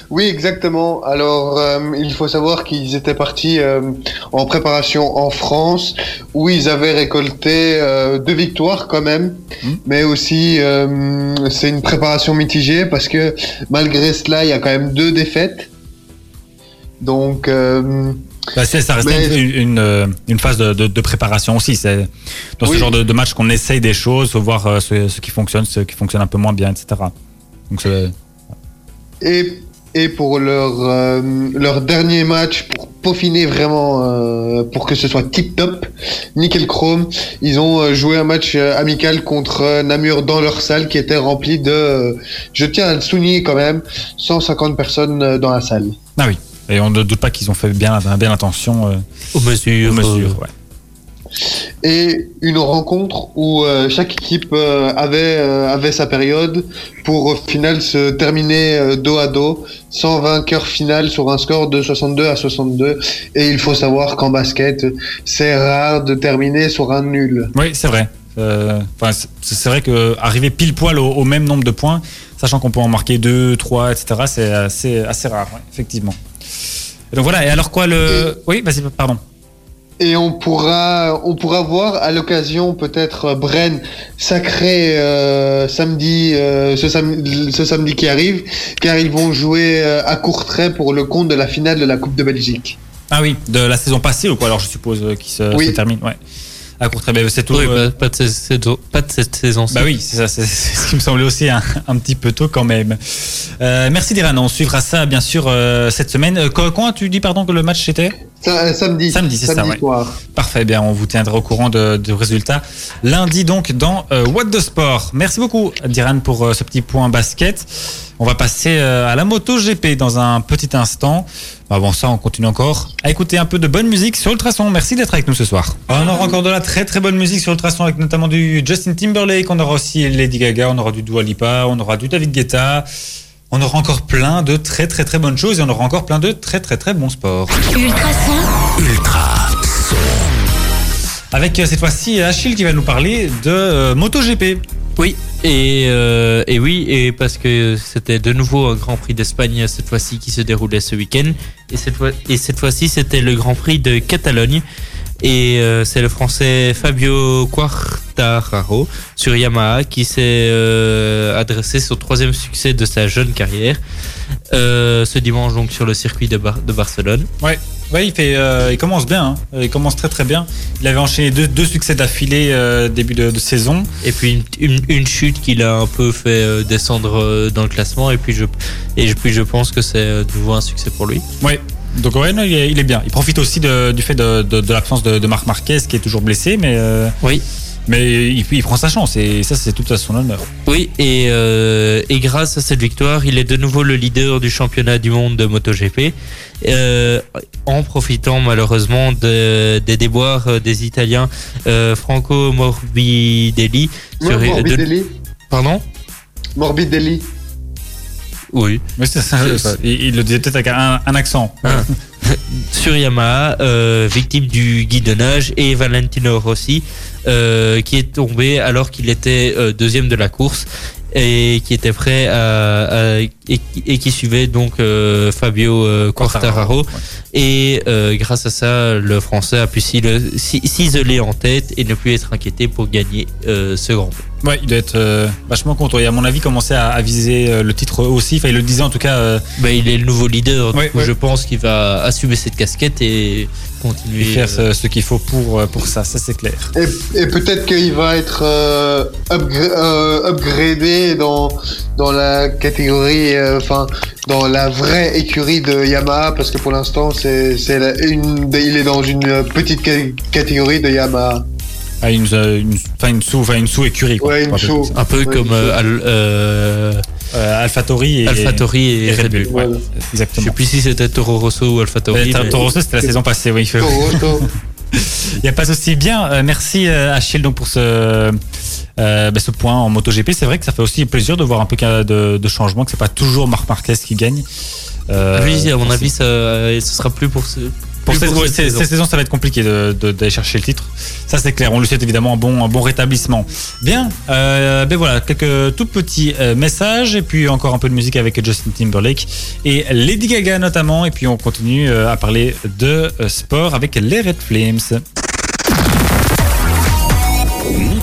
Oui, exactement. Alors, euh, il faut savoir qu'ils étaient partis euh, en préparation en France, où ils avaient récolté euh, deux victoires quand même, Mhm. mais aussi c'est une préparation mitigée parce que malgré cela, il y a quand même deux défaites. Donc, Bah, ça reste Mais- une, une, une phase de, de- de préparation aussi. C'est dans ce genre de, de match qu'on essaye des choses, faut voir ce, ce qui fonctionne, ce qui fonctionne un peu moins bien, etc. Donc et, et pour leur, euh, leur dernier match, pour peaufiner vraiment, euh, pour que ce soit tip-top, nickel chrome, ils ont euh, joué un match euh, amical contre euh, Namur dans leur salle qui était remplie de, euh, je tiens à le souligner quand même, 150 personnes euh, dans la salle. ah oui. Et on ne doute pas qu'ils ont fait bien, bien attention euh, Aux mesures. aux mesures. euh, ouais. Et une rencontre où euh, chaque équipe euh, avait, euh, avait sa période pour au final se terminer dos à dos, sans vainqueur final sur un score de 62 à 62. Et il faut savoir qu'en basket, c'est rare de terminer sur un nul. Oui, c'est vrai. C'est vrai que arriver pile poil au, au même nombre de points, sachant qu'on peut en marquer deux, trois, etc., c'est assez, assez rare, ouais, effectivement. Et donc voilà. Et alors quoi le Oui, vas-y, pardon. Et on pourra, on pourra voir à l'occasion peut-être euh, Bren sacré euh, samedi, euh, ce, sam- ce samedi qui arrive, car ils vont jouer à Courtrai pour le compte de la finale de la Coupe de Belgique. Ah oui, de la saison passée ou quoi Alors je suppose qui se, Oui. se termine. Ouais. À court bien, c'est tout. Oui, euh, pas, pas de cette saison- pas de cette saison. Bah oui, c'est ça, c'est ce qui me semblait aussi un, un petit peu tôt quand même. Euh, merci Diran, on suivra ça bien sûr euh, cette semaine. Quand, quand tu dis pardon que le match était? Samedi. Samedi, c'est ça, samedi ouais. soir. Parfait, bien, on vous tiendra au courant de, du résultat lundi donc dans euh, What the Sport. Merci beaucoup Diran pour euh, ce petit point basket. On va passer euh, à la moto GP dans un petit instant. Avant ça, on continue encore à écouter un peu de bonne musique sur Ultrason. Merci d'être avec nous ce soir. On aura encore de la très très bonne musique sur Ultrason avec notamment du Justin Timberlake, on aura aussi Lady Gaga, on aura du Dua Lipa, on aura du David Guetta. On aura encore plein de très très très bonnes choses et on aura encore plein de très très très bons sports. Ultrason, Ultra Avec euh, cette fois-ci Achille qui va nous parler de euh, MotoGP. Oui, et, euh, et oui, et parce que c'était de nouveau un Grand Prix d'Espagne cette fois-ci qui se déroulait ce week-end. Et cette, fois, et cette fois-ci, c'était le Grand Prix de Catalogne. Et euh, c'est le Français Fabio Quartararo sur Yamaha qui s'est euh, adressé son troisième succès de sa jeune carrière euh, ce dimanche donc sur le circuit de, Bar- de Barcelone. Ouais, ouais, il fait, euh, il commence bien. hein. Il commence très très bien. Il avait enchaîné deux, deux succès d'affilée début de, de saison. Et puis une, une, une chute qui l'a un peu fait descendre dans le classement. Et puis je, et puis je pense que c'est de nouveau un succès pour lui. Ouais. Donc ouais, non, il, est, il est bien. Il profite aussi de- du fait de, de, de l'absence de, de Marc Marquez qui est toujours blessé, mais euh, Oui. mais il, il prend sa chance et ça c'est tout à son honneur. Oui, et, euh, et grâce à cette victoire, il est de nouveau le leader du championnat du monde de MotoGP, euh, en profitant malheureusement de- des déboires euh, des Italiens euh, Franco Morbidelli. sur- Morbidelli. pardon? Morbidelli. Oui. Mais c'est ça, ça. Il, il le disait peut-être avec un, un accent. Ah. sur Yamaha, euh, victime du guidonnage, et Valentino Rossi, euh, qui est tombé alors qu'il était euh, deuxième de la course et qui était prêt à, à- et, qui- et qui suivait donc euh, Fabio euh, Quartararo. Et euh, grâce à ça, le Français a pu s'isoler en tête et ne plus être inquiété pour gagner euh, ce Grand Prix. Ouais, il doit être euh, vachement content. Et à mon avis, commencer à, à viser euh, le titre aussi. Enfin, il le disait en tout cas. euh, Ben, il est le nouveau leader, du Ouais, coup, ouais. je pense qu'il va assumer cette casquette et continuer. et faire euh, ce, ce qu'il faut pour, pour ça, ça c'est clair. Et, et peut-être qu'il va être euh, upgra- euh, upgradé dans, dans la catégorie, euh, enfin, dans la vraie écurie de Yamaha, parce que pour l'instant, c'est, une, il est dans une petite ca- catégorie de Yamaha. Ah, une, une, enfin, une sous, enfin, une sous écurie. Quoi, Ouais. Un peu Ouais, comme euh, euh, Euh, AlphaTauri et, AlphaTauri et, et Red Bull. ouais, Voilà. Je exactement. sais plus si c'était Toro Rosso ou AlphaTauri. Euh, mais- Toro Rosso, c'était la saison passée. Oui, Toro Rosso. Il n'y a pas souci. Bien, euh, merci euh, Achille donc pour ce, euh, bah, ce point en MotoGP. C'est vrai que ça fait aussi plaisir de voir un peu de, de changement, que c'est pas toujours Marc Marquez qui gagne. Euh, Oui, à mon avis, ça, ce sera plus pour ce. Pour cette, pour ouais, cette cette- saison. cette saison, ça va être compliqué de- de- d'aller chercher le titre. Ça, c'est clair. On lui souhaite évidemment un bon, un bon rétablissement. Bien. Euh, ben voilà, quelques tout petits euh, messages et puis encore un peu de musique avec Justin Timberlake et Lady Gaga notamment. Et puis on continue euh, à parler de sport avec les Red Flames.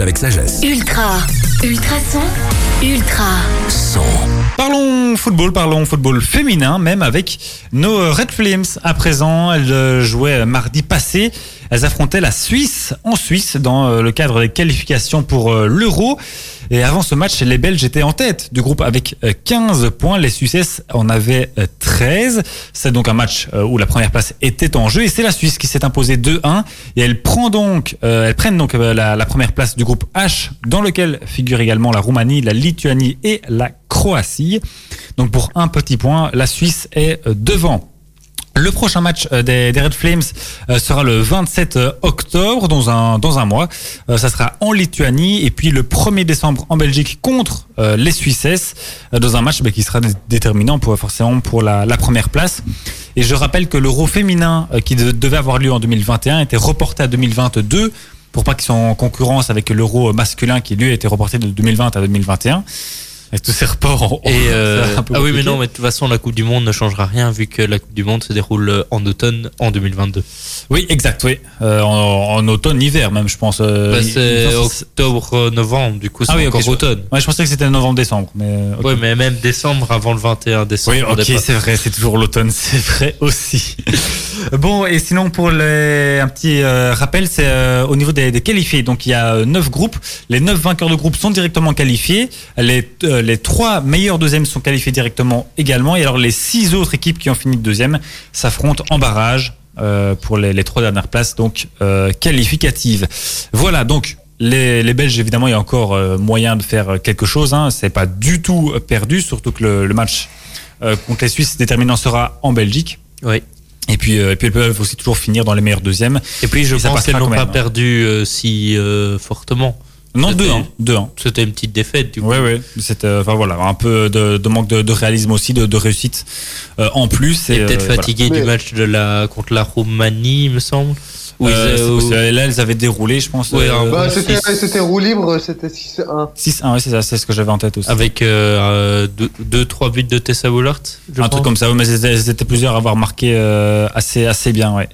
avec sagesse. Ultra. Ultrason. Ultra. Son. Parlons football, parlons football féminin, même avec nos Red Flames. À présent, elles euh, jouaient mardi passé. Elles affrontaient la Suisse en Suisse dans euh, le cadre des qualifications pour euh, l'Euro. Et avant ce match, les Belges étaient en tête du groupe avec euh, 15 points. Les Suisses en avaient euh, 13. C'est donc un match euh, où la première place était en jeu et c'est la Suisse qui s'est imposée 2-1 et elle prend donc, euh, elles prennent donc euh, la, la première place du groupe H dans lequel figurent également la Roumanie, la Lituanie et la Croatie. Donc pour un petit point, la Suisse est euh, devant. Le prochain match euh, des, Red Flames euh, sera le 27 octobre, dans un, dans un mois. Euh, ça sera en Lituanie. Et puis le 1er décembre en Belgique contre euh, les Suisses, euh, dans un match bah, qui sera dé- déterminant pour, forcément pour la, la première place. Et je rappelle que l'Euro féminin euh, qui de- devait avoir lieu en 2021 était reporté à 2022 pour pas qu'ils soient en concurrence avec l'Euro masculin qui lui a été reporté de 2020 à 2021. Et tous ces reports. ont- Et euh, ah oui, mais non, mais de toute façon, la Coupe du Monde ne changera rien vu que la Coupe du Monde se déroule euh, en automne en 2022. Oui, exact, oui. Euh, en, en automne, hiver même, je pense. Bah, c'est octobre, novembre, du coup, c'est Ah oui, encore je- automne. Ouais, je pensais que c'était novembre-décembre, mais. euh, ok. Ouais, mais même décembre avant le 21 décembre. Oui, ok, c'est vrai, c'est toujours l'automne, c'est vrai aussi. bon, et sinon pour les, un petit euh, rappel, c'est au niveau des, des qualifiés. Donc il y a euh, neuf groupes. Les neuf vainqueurs de groupe sont directement qualifiés. Les, les trois meilleurs deuxièmes sont qualifiés directement également. Et alors les six autres équipes qui ont fini de deuxième s'affrontent en barrage euh, pour les, les trois dernières places, donc euh, qualificatives. Voilà, donc les, les Belges, évidemment, il y a encore euh, moyen de faire quelque chose. Hein. C'est pas du tout perdu, surtout que le, le match contre les Suisses déterminant sera en Belgique. Oui. Et puis, euh, et puis elles peuvent aussi toujours finir dans les meilleurs deuxièmes. Et puis, je Et pense qu'elles n'ont pas même. perdu euh, si euh, fortement. Non, C'était- deux, hein, deux, hein. C'était une petite défaite, du coup. Ouais. C'est, euh, enfin voilà, un peu de, de manque de, de réalisme aussi, de, de réussite euh, en plus. Et peut-être euh, fatigué du match de la, contre la Roumanie, il me semble. Ils, Euh, euh. Là, elles avaient déroulé, je pense. Ouais, un euh, Bah, c'était, roue libre, c'était 6-1. 6-1, ouais, c'est ça, c'est ce que j'avais en tête aussi. avec 2-3 euh, deux, deux, trois buts de Tessa Wollert. un pense. truc comme ça, ouais, mais c'était plusieurs à avoir marqué euh, assez assez bien, ouais.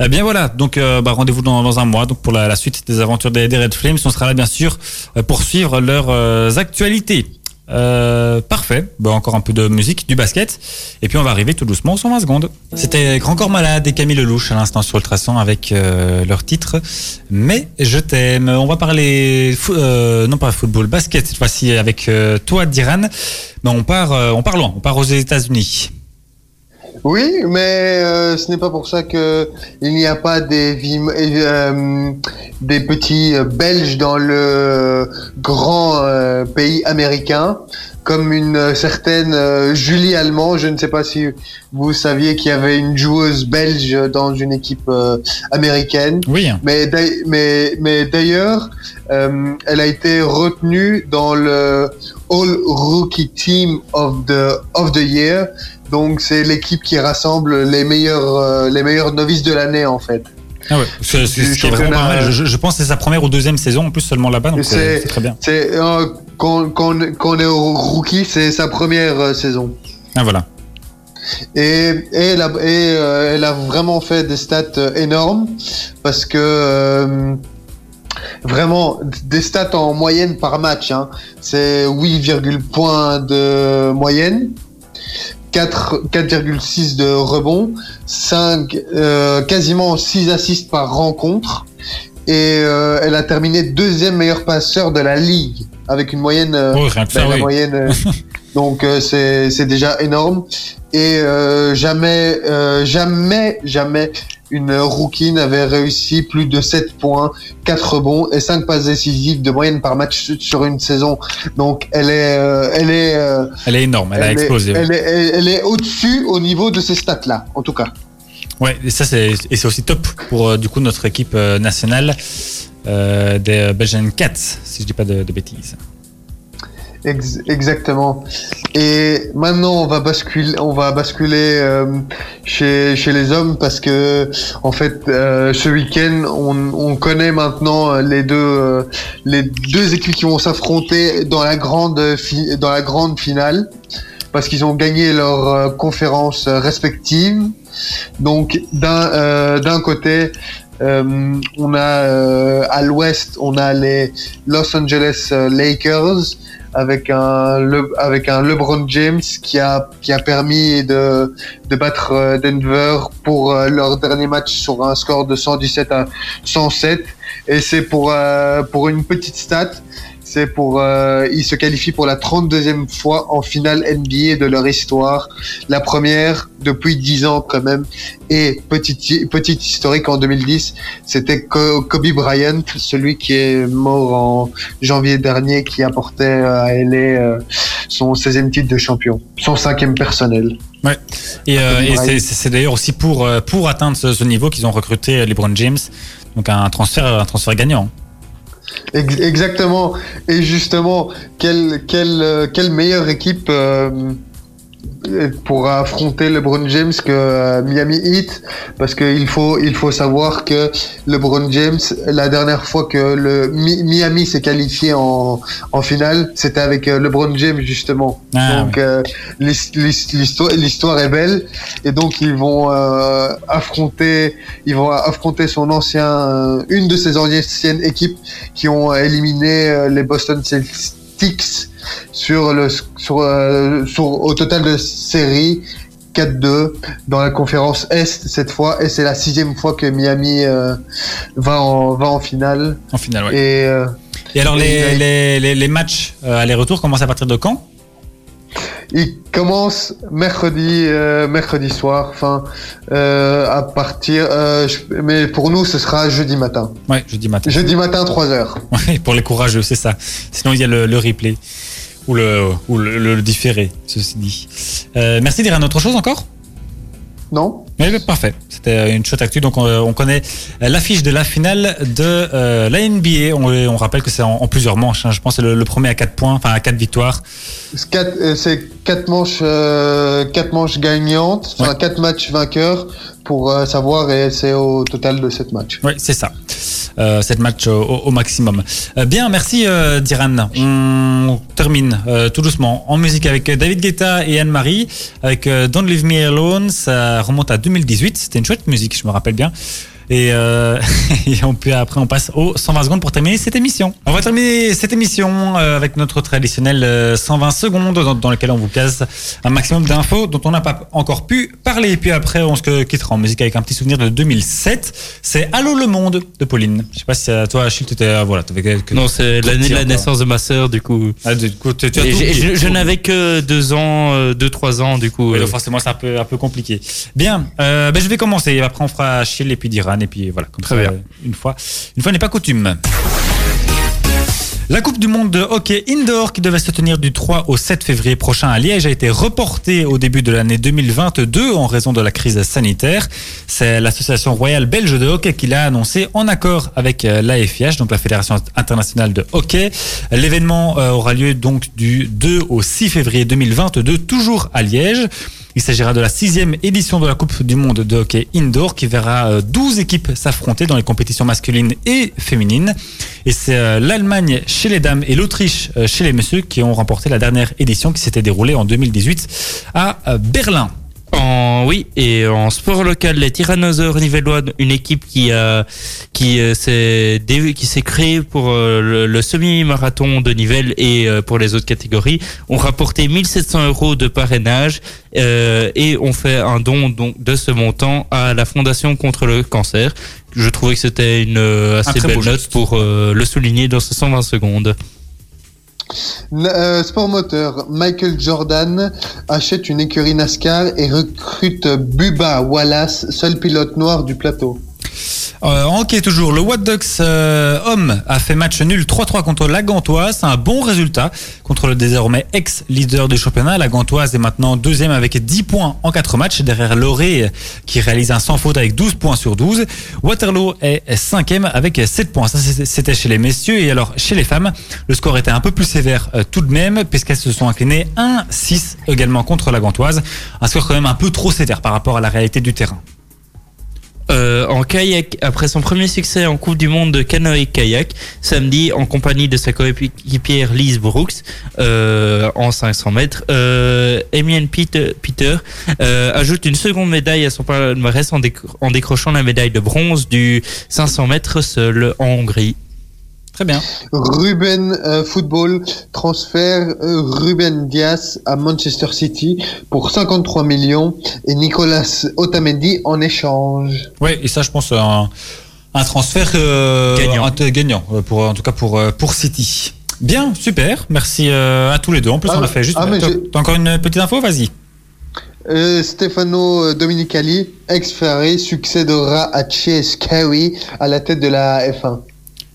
Eh bien voilà, donc euh, bah, rendez-vous dans, dans un mois, donc pour la, la suite des aventures des, des Red Flames, on sera là bien sûr pour suivre leurs euh, actualités. Euh, parfait, bah, encore un peu de musique, du basket, et puis on va arriver tout doucement aux 120 secondes. C'était Grand Corps Malade et Camille Lelouch à l'instant sur Ultrason avec euh, leur titre Mais je t'aime. On va parler, euh, non pas football, basket cette fois-ci avec euh, toi Diran. Mais on part, on part loin, on part aux États-Unis. Oui, mais euh, ce n'est pas pour ça que il n'y a pas des vim- euh, des petits euh, Belges dans le grand euh, pays américain, comme une euh, certaine euh, Julie Allemand. Je ne sais pas si vous saviez qu'il y avait une joueuse belge dans une équipe euh, américaine. Oui. Mais mais mais d'ailleurs, euh, elle a été retenue dans le All Rookie Team of the of the Year. Donc c'est l'équipe qui rassemble les meilleurs euh, les meilleurs novices de l'année en fait. Ah ouais, c'est ce vraiment pas mal. Je, je pense que c'est sa première ou deuxième saison en plus seulement là-bas, donc C'est- euh, très bien. C'est euh, quand, quand, quand on est au rookie, c'est sa première euh, saison. Ah voilà. Et, et, elle, a, et euh, elle a vraiment fait des stats euh, énormes parce que euh, vraiment des stats en moyenne par match. Hein, c'est 8, points de moyenne. 4 4,6 de rebond, 5 euh, quasiment 6 assists par rencontre et euh, elle a terminé deuxième meilleur passeur de la ligue avec une moyenne euh, Oh, ben, ça, la oui. moyenne. donc euh, c'est c'est déjà énorme. Et euh, jamais, euh, jamais, jamais une rookie n'avait réussi plus de 7 points, 4 rebonds et 5 passes décisives de moyenne par match sur une saison. Donc elle est, euh, elle est, euh, Elle est énorme, elle, a elle explosé. elle est, est au-dessus au niveau de ces stats-là, en tout cas. Ouais, et ça c'est et c'est aussi top pour euh, du coup notre équipe nationale des Belgian Cats, si je dis pas de, de bêtises. Ex- exactement. Et maintenant, on va basculer, on va basculer euh, chez, les hommes parce que, en fait, euh, ce week-end, on, on connaît maintenant les deux, euh, les deux équipes qui vont s'affronter dans la grande, finale parce qu'ils ont gagné leur euh, conférence respective. Donc, d'un côté. Euh, on a euh, à l'ouest, on a les Los Angeles euh, Lakers avec un avec un LeBron James qui a qui a permis de de battre euh, Denver pour euh, leur dernier match sur un score de 117 à 107 et c'est pour pour une petite stat c'est pour, euh, ils se qualifient pour la 32e fois en finale NBA de leur histoire. La première depuis 10 ans quand même. Et petite, petite historique en 2010, c'était Kobe Bryant, celui qui est mort en janvier dernier, qui apportait à LA euh, son 16e titre de champion, son cinquième personnel. Et, euh, Kobe et c'est- d'ailleurs aussi pour, euh, pour atteindre ce, ce niveau qu'ils ont recruté LeBron James. Donc un transfert, un transfert gagnant. Ex- Exactement. Et justement, quelle, euh, meilleure équipe euh, pour affronter LeBron James que euh, Miami Heat Parce qu'il faut, il faut savoir que LeBron James, la dernière fois que le Mi- Miami s'est qualifié en, en finale, c'était avec euh, LeBron James justement. Ah, donc euh, l'his- l'his- l'histoire, l'histoire est belle. Et donc ils vont euh, affronter, ils vont affronter son ancien, une de ses anciennes équipes qui ont éliminé les Boston Celtics sur le sur, euh, sur au total de série 4-2 dans la conférence Est cette fois et c'est la sixième fois que Miami euh, va en va en finale En finale, ouais. et euh, Et alors, les, les, les, les matchs aller-retour commencent à partir de quand? Il commence mercredi euh, mercredi soir enfin euh, à partir euh, je- mais pour nous ce sera jeudi matin Ouais, jeudi matin. jeudi matin 3 heures Ouais, pour les courageux, c'est ça. Sinon, il y a le, le replay. Ou le, ou le, le différé, ceci dit. Euh, merci d'dire autre chose encore? Non Oui, bah, parfait. C'était une chouette actu. Donc, on, on connaît l'affiche de la finale de euh, la NBA. On, on rappelle que c'est en, en plusieurs manches. hein. Je pense que c'est le, le premier à 4 points, enfin à 4 victoires. C'est quatre, manches, euh, quatre manches gagnantes, enfin Ouais. quatre matchs vainqueurs pour euh, savoir et c'est au total de sept matchs. Oui, c'est ça. Euh, cette match au, au maximum. Euh, bien, merci Diran. On termine tout doucement en musique avec David Guetta et Anne-Marie avec Don't Leave Me Alone. Ça remonte à 2018. C'était une chouette musique, je me rappelle bien. Et, euh, et on peut, après, on passe aux 120 secondes pour terminer cette émission. On va terminer cette émission euh, avec notre traditionnel euh, 120 secondes dans, dans lequel on vous casse un maximum d'infos dont on n'a pas encore pu parler. Et puis après, on se quittera en musique avec un petit souvenir de 2007. C'est Allô le monde de Pauline. Je sais pas si à toi, Achille, tu étais, euh, voilà, quelques- Non, c'est l'année de la naissance de ma sœur, du coup. Ah, du coup, tu, as tout je je n'avais que deux ans, euh, deux, trois ans, du coup. Euh, donc forcément, c'est un peu, un peu compliqué. Bien, euh, ben, je vais commencer. Après, on fera Achille et puis Et puis voilà, comme Très ça, bien. euh, une fois, une fois n'est pas coutume. La Coupe du Monde de hockey indoor qui devait se tenir du 3 au 7 février prochain à Liège a été reportée au début de l'année 2022 en raison de la crise sanitaire. C'est l'association royale belge de hockey qui l'a annoncé en accord avec euh, la FIH, donc la Fédération internationale de hockey. L'événement euh, aura lieu donc du 2 au 6 février 2022, toujours à Liège. Il s'agira de la sixième édition de la Coupe du Monde de hockey indoor qui verra euh, 12 équipes s'affronter dans les compétitions masculines et féminines. Et c'est euh, l'Allemagne chez les dames et l'Autriche euh, chez les messieurs qui ont remporté la dernière édition qui s'était déroulée en 2018 à euh, Berlin. En, oui, et en sport local, les Tyrannosaures nivellois, une équipe qui a, qui euh, s'est, qui s'est créée pour euh, le, le semi-marathon de Nivelles et euh, pour les autres catégories, ont rapporté 1700 euros de parrainage euh, et ont fait un don donc de ce montant à la Fondation contre le cancer. Je trouvais que c'était une assez très belle note geste. pour euh, le souligner dans ce 120 secondes. Euh, sport moteur, Michael Jordan achète une écurie NASCAR et recrute Bubba Wallace, seul pilote noir du plateau. Euh, hockey toujours, le What Ducks euh, homme a fait match nul 3-3 contre la Gantoise. C'est un bon résultat contre le désormais ex-leader du championnat. La Gantoise est maintenant deuxième avec 10 points en 4 matchs derrière Loré qui réalise un sans faute avec 12 points sur 12. Waterloo est cinquième avec 7 points. Ça c'était chez les messieurs et alors chez les femmes, le score était un peu plus sévère euh, tout de même puisqu'elles se sont inclinées 1-6 également contre la Gantoise. Un score quand même un peu trop sévère par rapport à la réalité du terrain. Euh, en kayak, après son premier succès en Coupe du Monde de canoë-kayak, samedi, en compagnie de sa coéquipière Lise Brooks, euh, en 500 mètres, euh, Peter, euh, ajoute une seconde médaille à son palmarès en décrochant la médaille de bronze du 500 mètres seul en Hongrie. Très bien. Ruben euh, Football transfère euh, Ruben Diaz à Manchester City pour 53 millions et Nicolas Otamendi en échange. Ouais, et ça, je pense, un, un transfert euh, Gagnant. un- gagnant, euh, pour, en tout cas pour, euh, pour City. Bien, super. Merci euh, à tous les deux. En plus, Ah, on a fait juste. ah, T'as encore une petite info? Vas-y. Euh, Stefano Dominicali, ex-Ferrari, succédera à Chase Carey à la tête de la F1.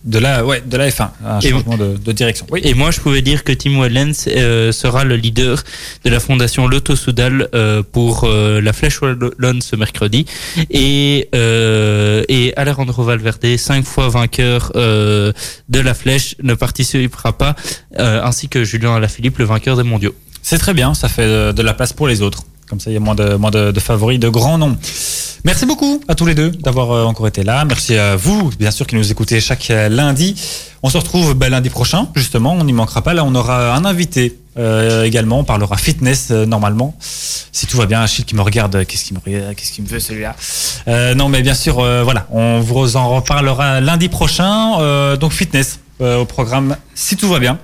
De la, ouais, de la F1. Un Et- changement de, de direction. Oui. Et moi, je pouvais dire que Tim Wellens euh, sera le leader de la fondation Lotto Soudal euh, pour euh, la Flèche Wallonne ce mercredi. Et, euh, et Alejandro Valverde, cinq fois vainqueur euh, de la Flèche, ne participera pas, euh, ainsi que Julien Alaphilippe, le vainqueur des mondiaux. C'est très bien. Ça fait de la place pour les autres. Comme ça, il y a moins de, moins de, de favoris, de grands noms. Merci beaucoup à tous les deux d'avoir euh, encore été là. Merci à vous, bien sûr, qui nous écoutez chaque euh, lundi. On se retrouve ben, lundi prochain, justement. On n'y manquera pas. Là, on aura un invité euh, également. On parlera fitness euh, normalement. Si tout va bien, Achille qui me regarde, euh, qu'est-ce qu'il me qu'est-ce qu'il me veut celui-là? Euh, Non, mais bien sûr, voilà, on vous en reparlera lundi prochain. Donc fitness au programme, si tout va bien.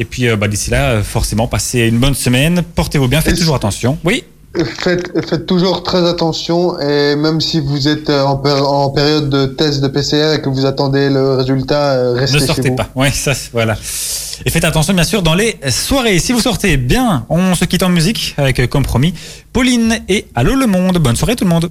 Et puis euh, bah, d'ici là, forcément, passez une bonne semaine. Portez-vous bien, faites toujours attention. Oui. Faites, faites toujours très attention et même si vous êtes euh, en, péri- en période de test de PCR et que vous attendez le résultat, euh, restez Ne chez sortez vous. pas. Ouais, ça, voilà. Et faites attention, bien sûr, dans les soirées. Si vous sortez bien, on se quitte en musique avec comme promis Pauline et Allô le monde. Bonne soirée tout le monde.